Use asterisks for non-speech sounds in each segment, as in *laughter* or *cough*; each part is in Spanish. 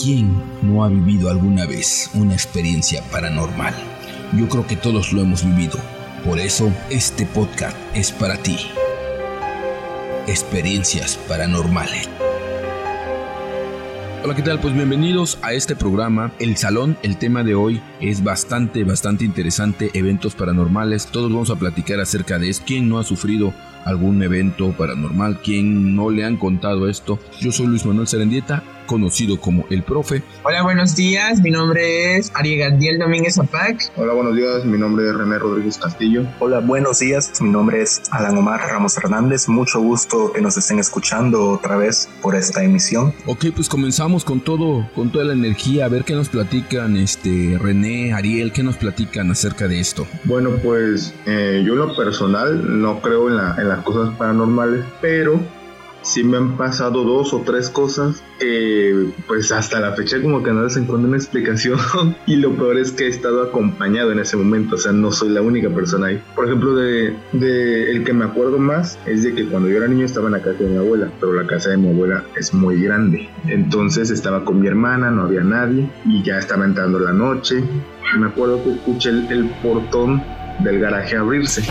¿Quién no ha vivido alguna vez una experiencia paranormal? Yo creo que todos lo hemos vivido. Por eso este podcast es para ti. Experiencias paranormales. Hola, ¿qué tal? Pues bienvenidos a este programa, El Salón. El tema de hoy es bastante, bastante interesante, eventos paranormales. Todos vamos a platicar acerca de esto. ¿Quién no ha sufrido algún evento paranormal? ¿Quién no le han contado esto? Yo soy Luis Manuel Serendieta conocido como El Profe. Hola, buenos días. Mi nombre es Ariel Domínguez Zapac. Hola, buenos días. Mi nombre es René Rodríguez Castillo. Hola, buenos días. Mi nombre es Alan Omar Ramos Hernández. Mucho gusto que nos estén escuchando otra vez por esta emisión. Ok, pues comenzamos con todo, con toda la energía. A ver qué nos platican, este René, Ariel, qué nos platican acerca de esto. Bueno, pues eh, yo lo personal no creo en, la, en las cosas paranormales, pero sí me han pasado dos o tres cosas que pues hasta la fecha como que no les encuentro una explicación *laughs* y lo peor es que he estado acompañado en ese momento, o sea, no soy la única persona ahí. Por ejemplo, de, el que me acuerdo más es de que cuando yo era niño estaba en la casa de mi abuela, pero la casa de mi abuela es muy grande. Entonces estaba con mi hermana, no había nadie y ya estaba entrando la noche. Me acuerdo que escuché el portón del garaje abrirse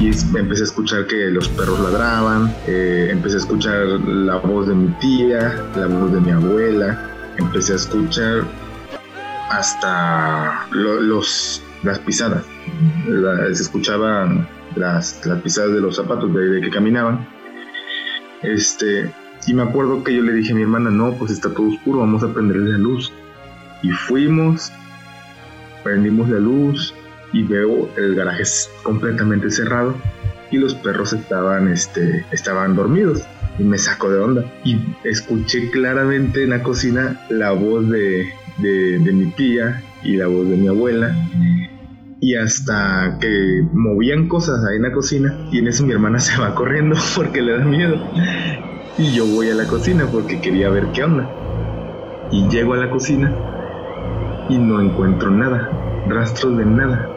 y empecé a escuchar que los perros ladraban, eh, empecé a escuchar la voz de mi tía, la voz de mi abuela, empecé a escuchar hasta los, las pisadas, se escuchaban las, las, pisadas de los zapatos de, que caminaban. Este, y me acuerdo que yo le dije a mi hermana, no, pues está todo oscuro, vamos a prender la luz. Y fuimos, prendimos la luz, y veo el garaje completamente cerrado y los perros estaban, este, estaban dormidos y me sacó de onda. Y escuché claramente en la cocina la voz de, de, mi tía y la voz de mi abuela. Y hasta que movían cosas ahí en la cocina y en eso mi hermana se va corriendo *laughs* porque le da miedo. Y yo voy a la cocina porque quería ver qué onda. Y llego a la cocina y no encuentro nada rastros de nada,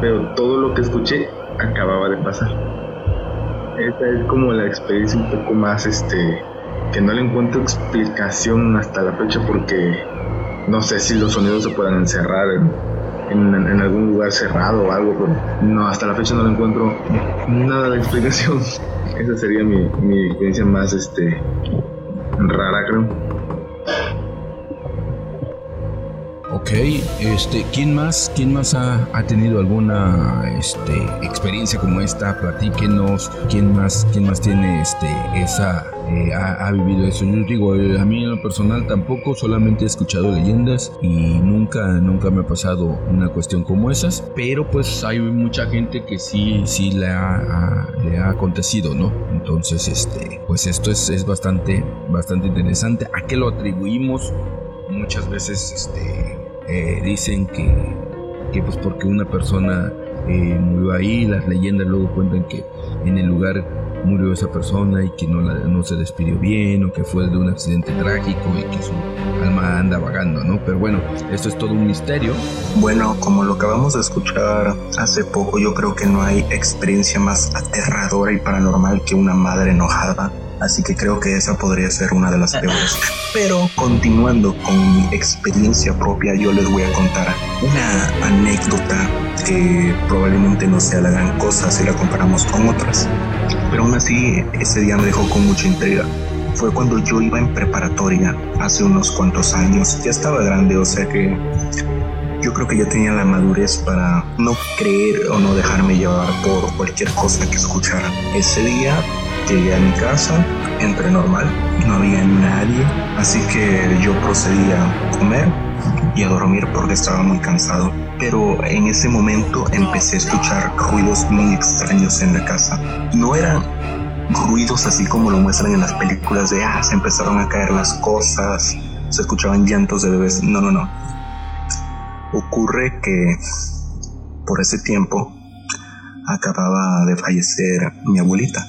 pero todo lo que escuché acababa de pasar. Esta es como la experiencia un poco más, este, que no le encuentro explicación hasta la fecha porque no sé si los sonidos se puedan encerrar en, algún lugar cerrado o algo, pero no, hasta la fecha no le encuentro nada de explicación. *laughs* Esa sería mi, mi experiencia más, este, rara creo. Ok, este, ¿quién más, quién más ha, tenido alguna este, experiencia como esta? Platíquenos, ¿quién más, quién más tiene este, esa, eh, ha, vivido eso? Yo digo, eh, a mí en lo personal tampoco, solamente he escuchado leyendas y nunca, nunca me ha pasado una cuestión como esas, pero pues hay mucha gente que sí, sí le ha, le ha acontecido, ¿no? Entonces, este, pues esto es, es bastante, bastante interesante. ¿A qué lo atribuimos? Muchas veces, este, eh, dicen que, que, pues porque una persona eh, murió ahí, las leyendas luego cuentan que en el lugar murió esa persona y que no, no se despidió bien o que fue de un accidente trágico y que su alma anda vagando, ¿no? Pero bueno, esto es todo un misterio. Bueno, como lo acabamos de escuchar hace poco, yo creo que no hay experiencia más aterradora y paranormal que una madre enojada así que creo que esa podría ser una de las peores. Pero continuando con mi experiencia propia, yo les voy a contar una anécdota que probablemente no sea la gran cosa si la comparamos con otras. Pero aún así, ese día me dejó con mucha intriga. Fue cuando yo iba en preparatoria, hace unos cuantos años. Ya estaba grande, o sea que yo creo que ya tenía la madurez para no creer o no dejarme llevar por cualquier cosa que escuchara. Ese día Llegué a mi casa, entré normal, no había nadie, así que yo procedí a comer y a dormir porque estaba muy cansado. Pero en ese momento empecé a escuchar ruidos muy extraños en la casa. No eran ruidos así como lo muestran en las películas de, ah, se empezaron a caer las cosas, se escuchaban llantos de bebés. No, no, no. Ocurre que por ese tiempo acababa de fallecer mi abuelita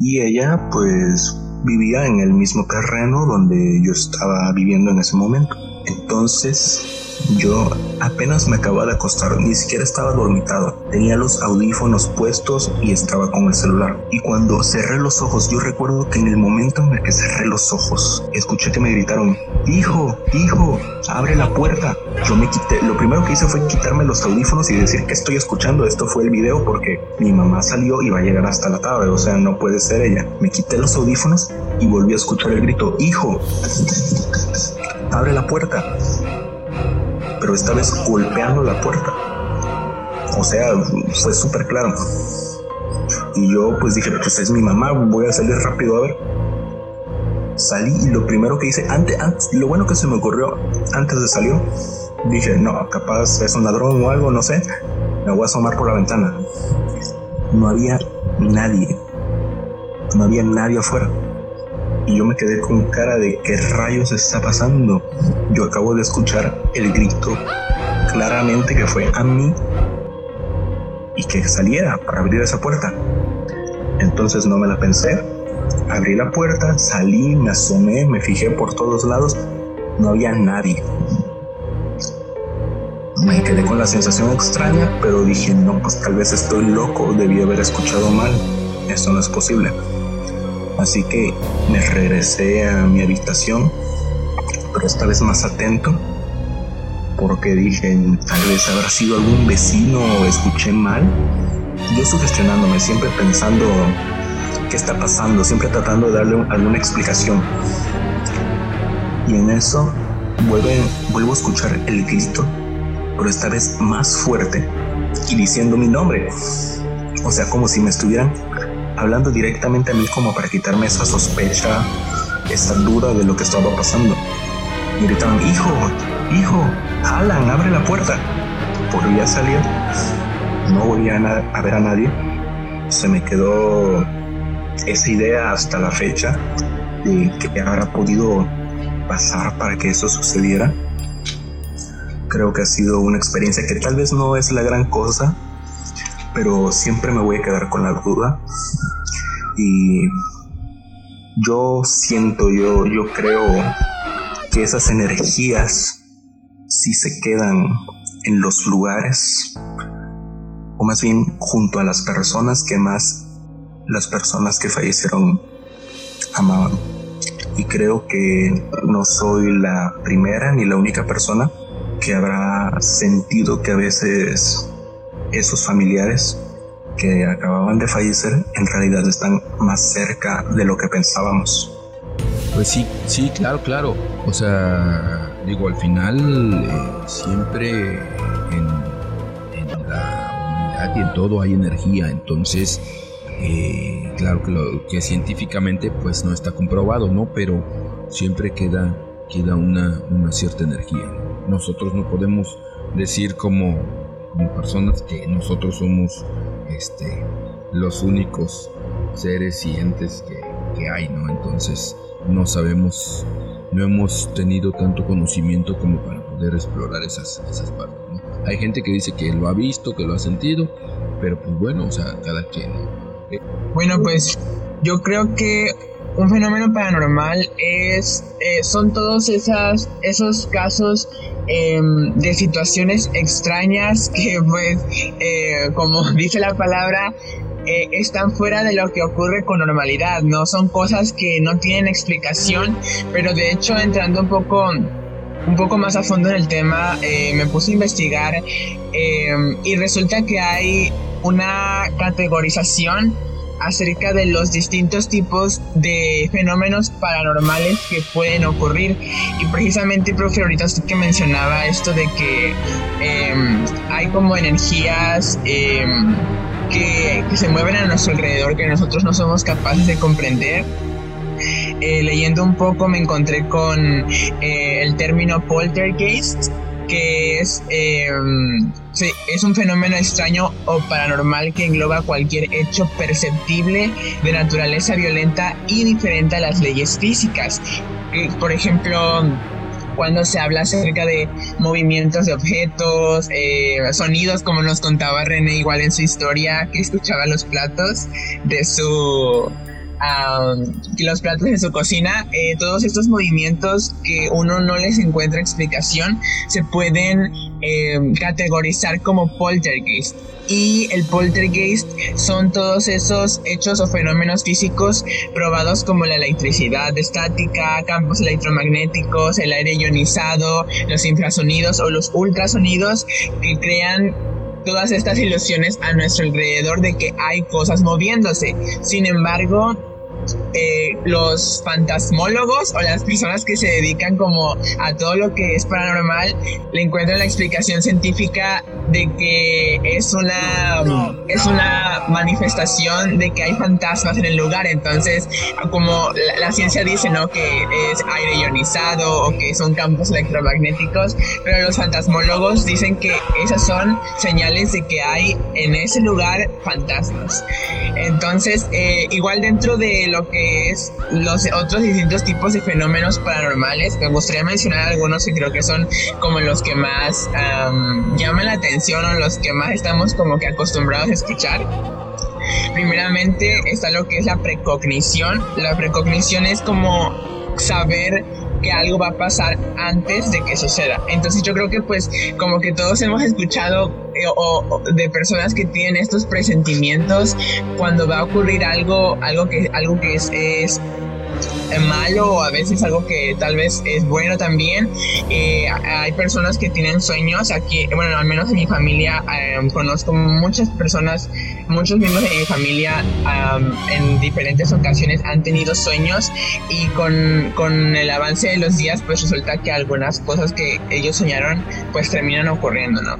y ella pues vivía en el mismo terreno donde yo estaba viviendo en ese momento. Entonces Yo apenas me acababa de acostar, ni siquiera estaba dormitado. Tenía los audífonos puestos y estaba con el celular. Y cuando cerré los ojos, yo recuerdo que en el momento en el que cerré los ojos, escuché que me gritaron, hijo, hijo, abre la puerta. Yo me quité, lo primero que hice fue quitarme los audífonos y decir que estoy escuchando. Esto fue el video porque mi mamá salió y va a llegar hasta la tarde, o sea, no puede ser ella. Me quité los audífonos y volví a escuchar el grito, hijo, abre la puerta pero esta vez golpeando la puerta. O sea, fue súper claro. Y yo pues dije, pues es mi mamá, voy a salir rápido a ver. Salí y lo primero que hice, antes, antes, lo bueno que se me ocurrió antes de salir, dije, no, capaz es un ladrón o algo, no sé, me voy a asomar por la ventana. No había nadie, no había nadie afuera. Y yo me quedé con cara de qué rayos está pasando. Yo acabo de escuchar el grito claramente que fue a mí y que saliera para abrir esa puerta. Entonces no me la pensé. Abrí la puerta, salí, me asomé, me fijé por todos lados. No había nadie. Me quedé con la sensación extraña, pero dije, no, pues tal vez estoy loco, debí haber escuchado mal. Eso no es posible. Así que me regresé a mi habitación, pero esta vez más atento, porque dije, tal vez habrá sido algún vecino o escuché mal. Yo sugestionándome, siempre pensando qué está pasando, siempre tratando de darle alguna explicación. Y en eso vuelvo a escuchar el grito, pero esta vez más fuerte y diciendo mi nombre. O sea, como si me estuvieran hablando directamente a mí como para quitarme esa sospecha, esa duda de lo que estaba pasando. Y gritaban, hijo, hijo, Alan, abre la puerta. Volví a salir, no volví a, a ver a nadie. Se me quedó esa idea hasta la fecha de que habrá podido pasar para que eso sucediera. Creo que ha sido una experiencia que tal vez no es la gran cosa, pero siempre me voy a quedar con la duda. Y yo siento, yo, yo creo que esas energías sí se quedan en los lugares, o más bien junto a las personas que más las personas que fallecieron amaban. Y creo que no soy la primera ni la única persona que habrá sentido que a veces esos familiares que acababan de fallecer en realidad están más cerca de lo que pensábamos. Pues sí, sí, claro, claro. O sea, digo, al final eh, siempre en, la humanidad y en todo hay energía, entonces, eh, claro que, lo, que científicamente pues no está comprobado, ¿no? Pero siempre queda, queda una, una cierta energía. Nosotros no podemos decir como como personas que nosotros somos este, los únicos seres y entes que, hay, ¿no? Entonces no sabemos, no hemos tenido tanto conocimiento como para poder explorar esas, esas partes, ¿no? Hay gente que dice que lo ha visto, que lo ha sentido, pero pues bueno, o sea, cada quien. Bueno, pues yo creo que un fenómeno paranormal es, eh, son todos esas, esos casos Em, de situaciones extrañas que pues eh, como *laughs* dice la palabra eh, están fuera de lo que ocurre con normalidad, ¿no? Son cosas que no tienen explicación, pero de hecho entrando un poco un poco más a fondo en el tema, eh, me puse a investigar em, y resulta que hay una categorización acerca de los distintos tipos de fenómenos paranormales que pueden ocurrir. Y precisamente, profe, ahorita usted que mencionaba esto de que em, hay como energías em, que, se mueven a nuestro alrededor que nosotros no somos capaces de comprender. Eh, leyendo un poco me encontré con eh, el término poltergeist, que es, em, es un fenómeno extraño o paranormal que engloba cualquier hecho perceptible de naturaleza violenta y diferente a las leyes físicas. Por ejemplo, cuando se habla acerca de movimientos de objetos, eh, sonidos, como nos contaba René igual en su historia, que escuchaba los platos de su los platos en su cocina, eh, todos estos movimientos que uno no les encuentra explicación se pueden eh, categorizar como poltergeist. Y el poltergeist son todos esos hechos o fenómenos físicos probados como la electricidad estática, campos electromagnéticos, el aire ionizado, los infrasonidos o los ultrasonidos que crean todas estas ilusiones a nuestro alrededor de que hay cosas moviéndose. Sin embargo, eh, los fantasmólogos o las personas que se dedican como a todo lo que es paranormal le encuentran la explicación científica de que es una es una manifestación de que hay fantasmas en el lugar entonces como la, ciencia dice no que es aire ionizado o que son campos electromagnéticos pero los fantasmólogos dicen que esas son señales de que hay en ese lugar fantasmas entonces eh, igual dentro de lo que es los otros distintos tipos de fenómenos paranormales. Me gustaría mencionar algunos que creo que son como los que más llaman la atención o los que más estamos como que acostumbrados a escuchar. Primeramente está lo que es la precognición. La precognición es como saber que algo va a pasar antes de que suceda. Entonces yo creo que pues como que todos hemos escuchado eh, o, de personas que tienen estos presentimientos cuando va a ocurrir algo, algo que, algo que es malo o a veces algo que tal vez es bueno también. Eh, hay personas que tienen sueños aquí, bueno, al menos en mi familia em, conozco muchas personas, muchos miembros de mi familia en diferentes ocasiones han tenido sueños y con, con el avance de los días pues resulta que algunas cosas que ellos soñaron pues terminan ocurriendo, ¿no?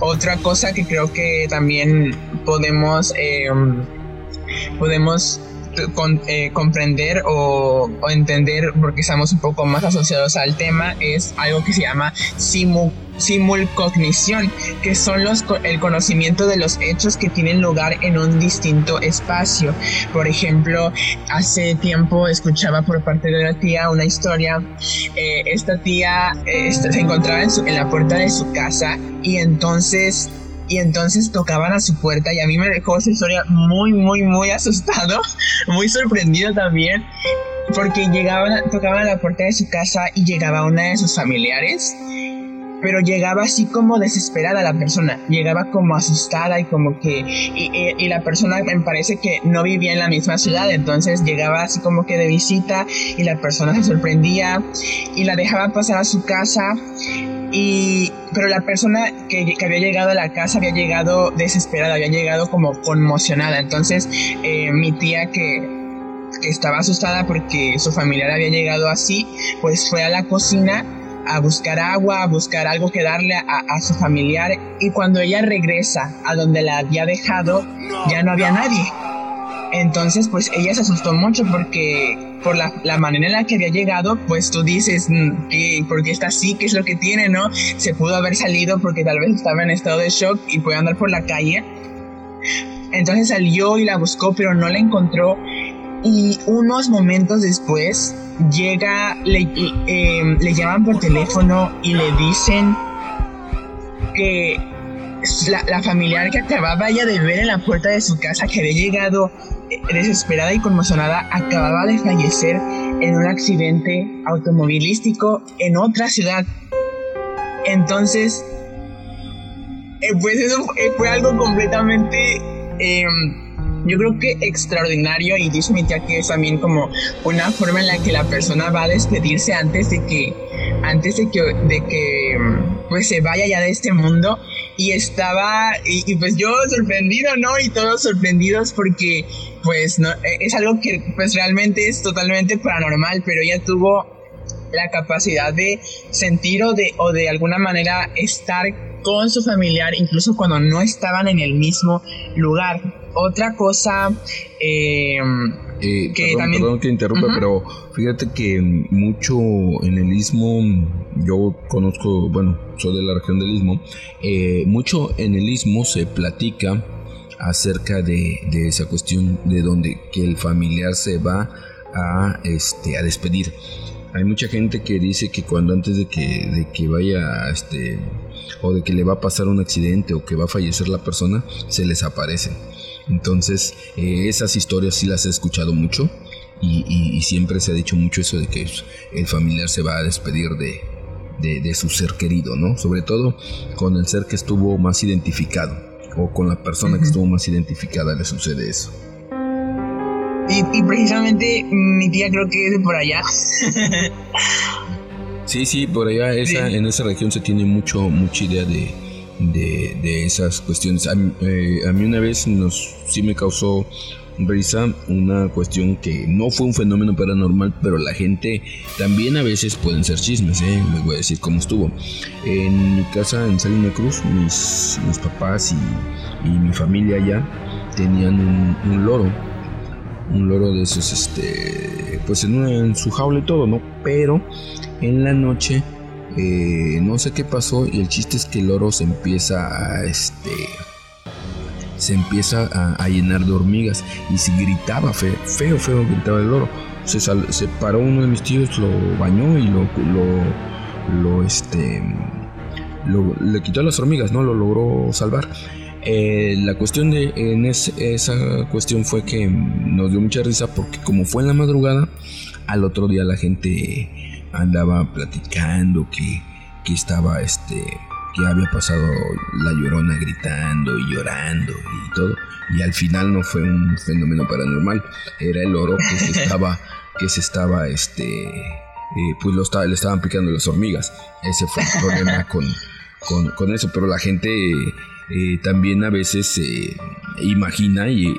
Otra cosa que creo que también podemos em, podemos eh, comprender o, entender, porque estamos un poco más asociados al tema, es algo que se llama simulcognición, que son los, el conocimiento de los hechos que tienen lugar en un distinto espacio. Por ejemplo, hace tiempo escuchaba por parte de una tía una historia. Eh, esta tía eh, se encontraba en, en la puerta de su casa y entonces y entonces tocaban a su puerta y a mí me dejó esa historia muy, muy, muy asustado, *laughs* muy sorprendido también, porque llegaban, tocaban a la puerta de su casa y llegaba una de sus familiares, pero llegaba así como desesperada la persona, llegaba como asustada y como que, y, y, la persona me parece que no vivía en la misma ciudad, entonces llegaba así como que de visita y la persona se sorprendía y la dejaba pasar a su casa y, pero la persona que, había llegado a la casa había llegado desesperada, había llegado como conmocionada. Entonces, eh, mi tía que, estaba asustada porque su familiar había llegado así, pues fue a la cocina a buscar agua, a buscar algo que darle a, a, su familiar y cuando ella regresa a donde la había dejado, ya no había nadie. Entonces, pues ella se asustó mucho porque por la, la manera en la que había llegado, pues tú dices, mm, que ¿por qué está así? ¿Qué es lo que tiene? ¿No? Se pudo haber salido porque tal vez estaba en estado de shock y puede andar por la calle. Entonces salió y la buscó, pero no la encontró. Y unos momentos después llega, le, eh, le llaman por teléfono y le dicen que la, familiar que acababa ya de ver en la puerta de su casa que había llegado eh, desesperada y conmocionada acababa de fallecer en un accidente automovilístico en otra ciudad. Entonces, eh, pues eso fue, algo completamente, em, yo creo que extraordinario y dice mi que es también como una forma en la que la persona va a despedirse antes de que, antes de que, de que pues se vaya ya de este mundo y estaba, y, pues yo sorprendido, ¿no? Y todos sorprendidos porque pues no, e, es algo que pues realmente es totalmente paranormal, pero ella tuvo la capacidad de sentir o de, o de alguna manera estar con su familiar incluso cuando no estaban en el mismo lugar. Otra cosa eh, eh, que también... Perdón que interrumpa, pero fíjate que mucho en el istmo, yo conozco, bueno, soy de la región del istmo, eh, mucho en el istmo se platica acerca de, de, esa cuestión de donde que el familiar se va a, este, a despedir. Hay mucha gente que dice que cuando antes de que, de que vaya este, o de que le va a pasar un accidente o que va a fallecer la persona, se les aparecen. Entonces, eh, esas historias sí las he escuchado mucho y, siempre se ha dicho mucho eso de que el familiar se va a despedir de, de, su ser querido, ¿no? Sobre todo con el ser que estuvo más identificado o con la persona que estuvo más identificada le sucede eso. Y, precisamente mi tía creo que es de por allá. sí, sí, por allá esa, en esa región se tiene mucho, mucha idea de, de, esas cuestiones. A, eh, a, mí una vez nos, sí me causó risa una cuestión que no fue un fenómeno paranormal, pero la gente también a veces pueden ser chismes, ¿eh? les voy a decir cómo estuvo. En mi casa en Salina Cruz, mis, mis papás y, mi familia allá tenían un, loro, un loro de esos, este, pues en, en su jaula y todo, ¿no? Pero en la noche eh, no sé qué pasó y el chiste es que el loro se empieza a este se empieza a, llenar de hormigas y se gritaba feo, feo, feo gritaba el loro. Se, se paró uno de mis tíos, lo bañó y lo, lo, este, le quitó las hormigas, ¿no? Lo logró salvar. Eh, la cuestión de en esa cuestión fue que nos dio mucha risa porque como fue en la madrugada, al otro día la gente andaba platicando que, que estaba este que había pasado la llorona gritando y llorando y todo y al final no fue un fenómeno paranormal era el oro que se *laughs* estaba que se estaba este eh, pues lo estaba, le estaban picando las hormigas. Ese fue el problema con, con, con eso pero la gente eh, también a veces se imagina y,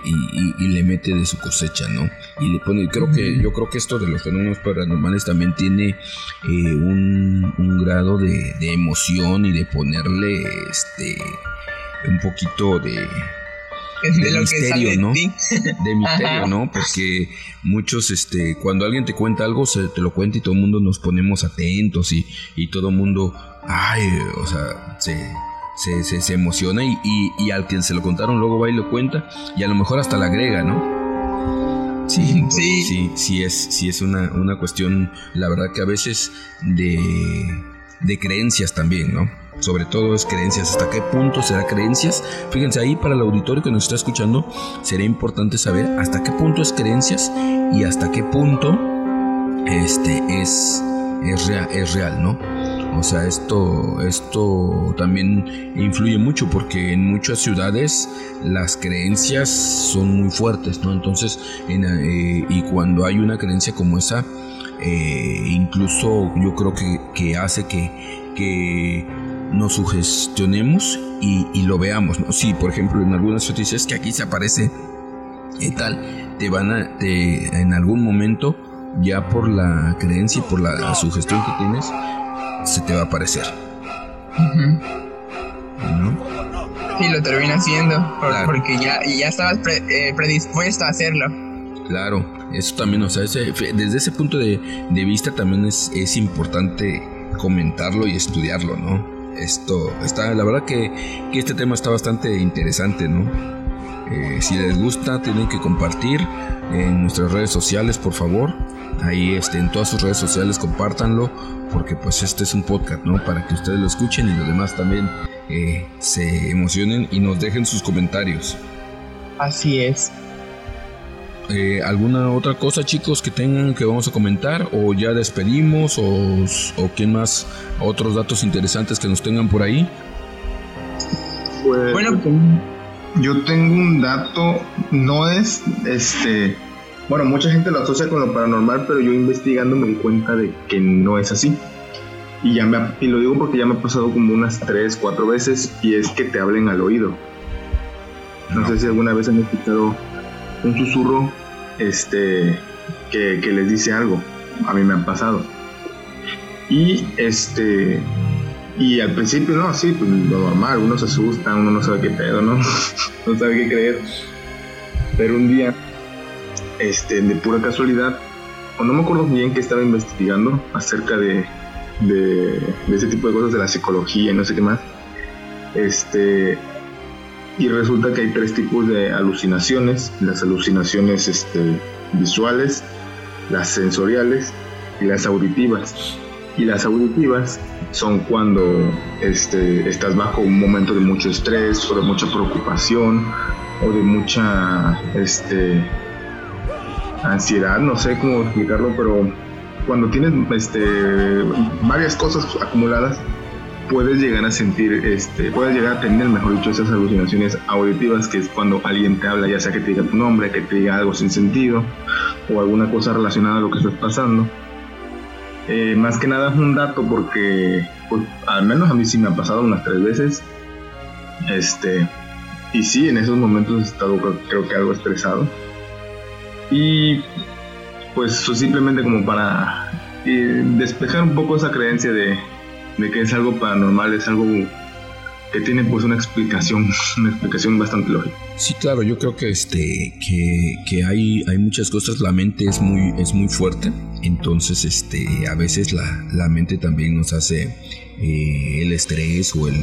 le mete de su cosecha, ¿no? Y le pone, creo que, yo creo que esto de los fenómenos paranormales también tiene eh, un, grado de, emoción y de ponerle este un poquito de, de, misterio, ¿no? De, misterio, ¿no? Porque muchos, este, cuando alguien te cuenta algo, se te lo cuenta y todo el mundo nos ponemos atentos y, y todo el mundo, ay, o sea, se se, se, emociona y, y, al quien se lo contaron luego va y lo cuenta y a lo mejor hasta la agrega, ¿no? Sí, sí, sí, sí es, sí es una, una cuestión, la verdad que a veces de, de creencias también, ¿no? Sobre todo es creencias. ¿Hasta qué punto será creencias? Fíjense ahí para el auditorio que nos está escuchando, sería importante saber hasta qué punto es creencias y hasta qué punto este es, es, real, es real, ¿no? O sea, esto, esto también influye mucho porque en muchas ciudades las creencias son muy fuertes, ¿no? Entonces, eh, y cuando hay una creencia como esa, eh, incluso yo creo que, hace que, que nos sugestionemos y, lo veamos, ¿no? Sí, por ejemplo, en algunas noticias que aquí se aparece y tal, te van a, te, en algún momento, ya por la creencia y por la sugestión que tienes, se te va a aparecer. Sí, lo termina haciendo, porque ya, ya estabas eh, predispuesto a hacerlo. Claro, eso también, o sea, desde ese punto de, vista también es, es, importante comentarlo y estudiarlo, ¿no? Esto está, la verdad que, que este tema está bastante interesante, ¿no? Eh, si les gusta, tienen que compartir en nuestras redes sociales, por favor. Ahí este, en todas sus redes sociales compártanlo, porque pues este es un podcast, ¿no? Para que ustedes lo escuchen y los demás también eh, se emocionen y nos dejen sus comentarios. Así es. Eh, ¿Alguna otra cosa, chicos, que tengan que vamos a comentar? ¿O ya despedimos? ¿O, o quién más? ¿Otros datos interesantes que nos tengan por ahí? Pues, bueno, yo tengo un dato, no es este. Bueno, mucha gente lo asocia con lo paranormal, pero yo investigando me di cuenta de que no es así. Y, ya me, y lo digo porque ya me ha pasado como unas 3, 4 veces y es que te hablen al oído. No, sé si alguna vez han escuchado un susurro este, que, que les dice algo. A mí me ha pasado. Y este y al principio, no, sí, pues lo normal, uno se asusta, uno no sabe qué pedo, ¿no? *laughs* no sabe qué creer. Pero un día, este, de pura casualidad, o no me acuerdo bien que estaba investigando acerca de, de, ese tipo de cosas de la psicología y no sé qué más. Este, y resulta que hay tres tipos de alucinaciones: las alucinaciones este, visuales, las sensoriales y las auditivas. Y las auditivas son cuando este, estás bajo un momento de mucho estrés o de mucha preocupación o de mucha este, ansiedad, no sé cómo explicarlo, pero cuando tienes este, varias cosas acumuladas, puedes llegar a sentir, este, puedes llegar a tener, mejor dicho, esas alucinaciones auditivas, que es cuando alguien te habla, ya sea que te diga tu nombre, que te diga algo sin sentido, o alguna cosa relacionada a lo que estás pasando. Eh, más que nada es un dato porque, pues, al menos a mí sí me ha pasado unas tres veces. Este, y sí, en esos momentos he estado creo que algo estresado. Y pues simplemente como para eh, despejar un poco esa creencia de, de que es algo paranormal, es algo que tiene pues una explicación, *laughs* una explicación bastante lógica. Sí, claro, yo creo que este que, que, hay, hay muchas cosas, la mente es muy, es muy fuerte, entonces este a veces la, la mente también nos hace eh, el estrés o el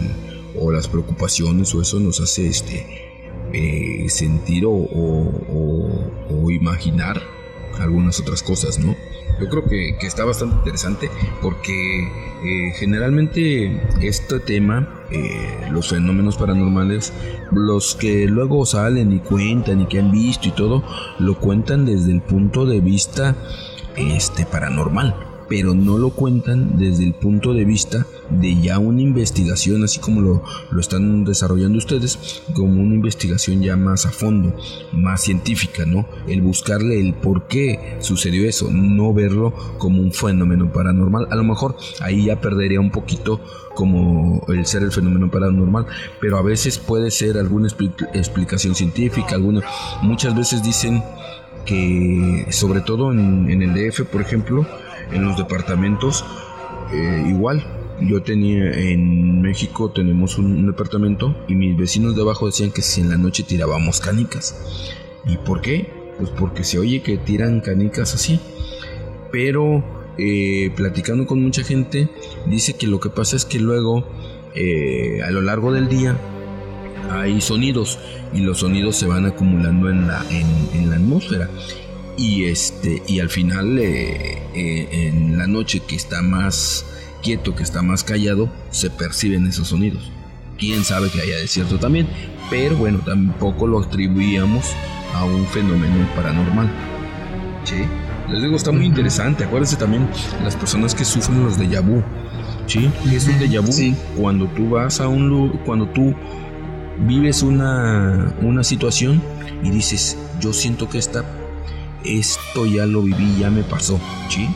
o las preocupaciones o eso nos hace este eh, sentir o, imaginar algunas otras cosas, ¿no? Yo creo que, está bastante interesante porque eh, generalmente este tema, eh, los fenómenos paranormales, los que luego salen y cuentan y que han visto y todo, lo cuentan desde el punto de vista este, paranormal pero no lo cuentan desde el punto de vista de ya una investigación, así como lo, lo, están desarrollando ustedes, como una investigación ya más a fondo, más científica, ¿no? El buscarle el por qué sucedió eso, no verlo como un fenómeno paranormal. A lo mejor ahí ya perdería un poquito como el ser el fenómeno paranormal, pero a veces puede ser alguna explicación científica, alguna, muchas veces dicen que sobre todo en, en el DF, por ejemplo, en los departamentos eh, igual. Yo tenía en México tenemos un, departamento y mis vecinos de abajo decían que si en la noche tirábamos canicas. ¿Y por qué? Pues porque se oye que tiran canicas así. Pero eh, platicando con mucha gente dice que lo que pasa es que luego eh, a lo largo del día hay sonidos y los sonidos se van acumulando en la, en la atmósfera y este y al final eh, en la noche que está más quieto que está más callado se perciben esos sonidos. Quién sabe que haya desierto también pero bueno tampoco lo atribuíamos a un fenómeno paranormal. Sí les digo está muy interesante. Acuérdense también las personas que sufren los de vu. Sí es un déjà vu sí. cuando tú vas a un cuando tú vives una una situación y dices yo siento que esta esto ya lo viví, ya me pasó, ¿sí?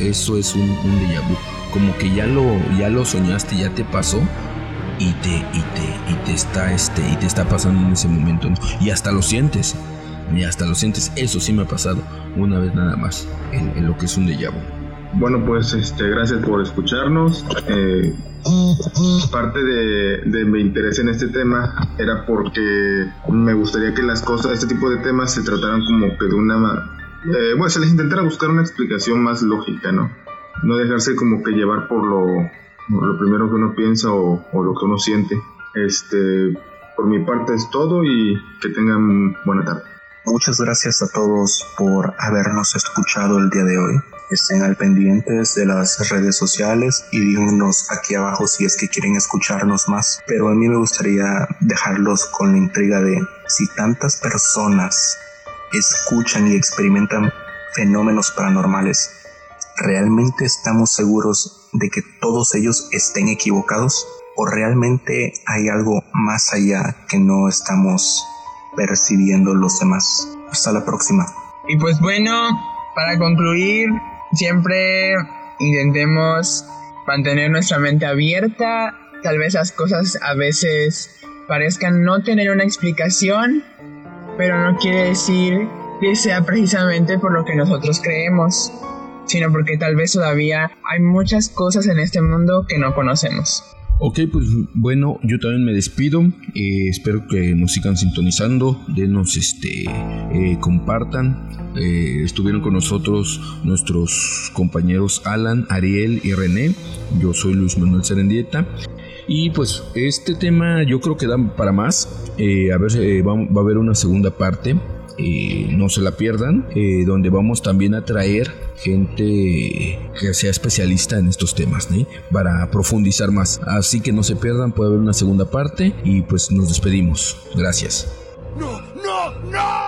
Eso, es un, un déjà vu. Como que ya lo, ya lo soñaste, ya te pasó y te, y te, y te está, este, y te está pasando en ese momento, Y hasta lo sientes, y hasta lo sientes. Eso sí me ha pasado una vez nada más, en, lo que es un déjà vu. Bueno, pues este, gracias por escucharnos. Eh, parte de, mi interés en este tema era porque me gustaría que las cosas, este tipo de temas se trataran como que de una... Eh, bueno, se les intentara buscar una explicación más lógica, ¿no? No dejarse como que llevar por lo, lo primero que uno piensa o, o lo que uno siente. Este, por mi parte es todo y que tengan buena tarde. Muchas gracias a todos por habernos escuchado el día de hoy. Estén al pendientes de las redes sociales y díganos aquí abajo si es que quieren escucharnos más. Pero a mí me gustaría dejarlos con la intriga de si tantas personas escuchan y experimentan fenómenos paranormales, ¿realmente estamos seguros de que todos ellos estén equivocados? ¿O realmente hay algo más allá que no estamos percibiendo los demás? Hasta la próxima. Y pues bueno, para concluir, siempre intentemos mantener nuestra mente abierta. Tal vez las cosas a veces parezcan no tener una explicación, pero no quiere decir que sea precisamente por lo que nosotros creemos, sino porque tal vez todavía hay muchas cosas en este mundo que no conocemos. Ok, pues bueno, yo también me despido. Eh, espero que nos sigan sintonizando, denos este, eh, compartan. Eh, estuvieron con nosotros nuestros compañeros Alan, Ariel y René. Yo soy Luis Manuel Serendieta. Y pues este tema yo creo que da para más. a ver, va, va, a haber una segunda parte. No se la pierdan, eh, donde vamos también a traer gente que sea especialista en estos temas, para profundizar más. Así que no se pierdan, puede haber una segunda parte y pues nos despedimos. Gracias. No, no, no.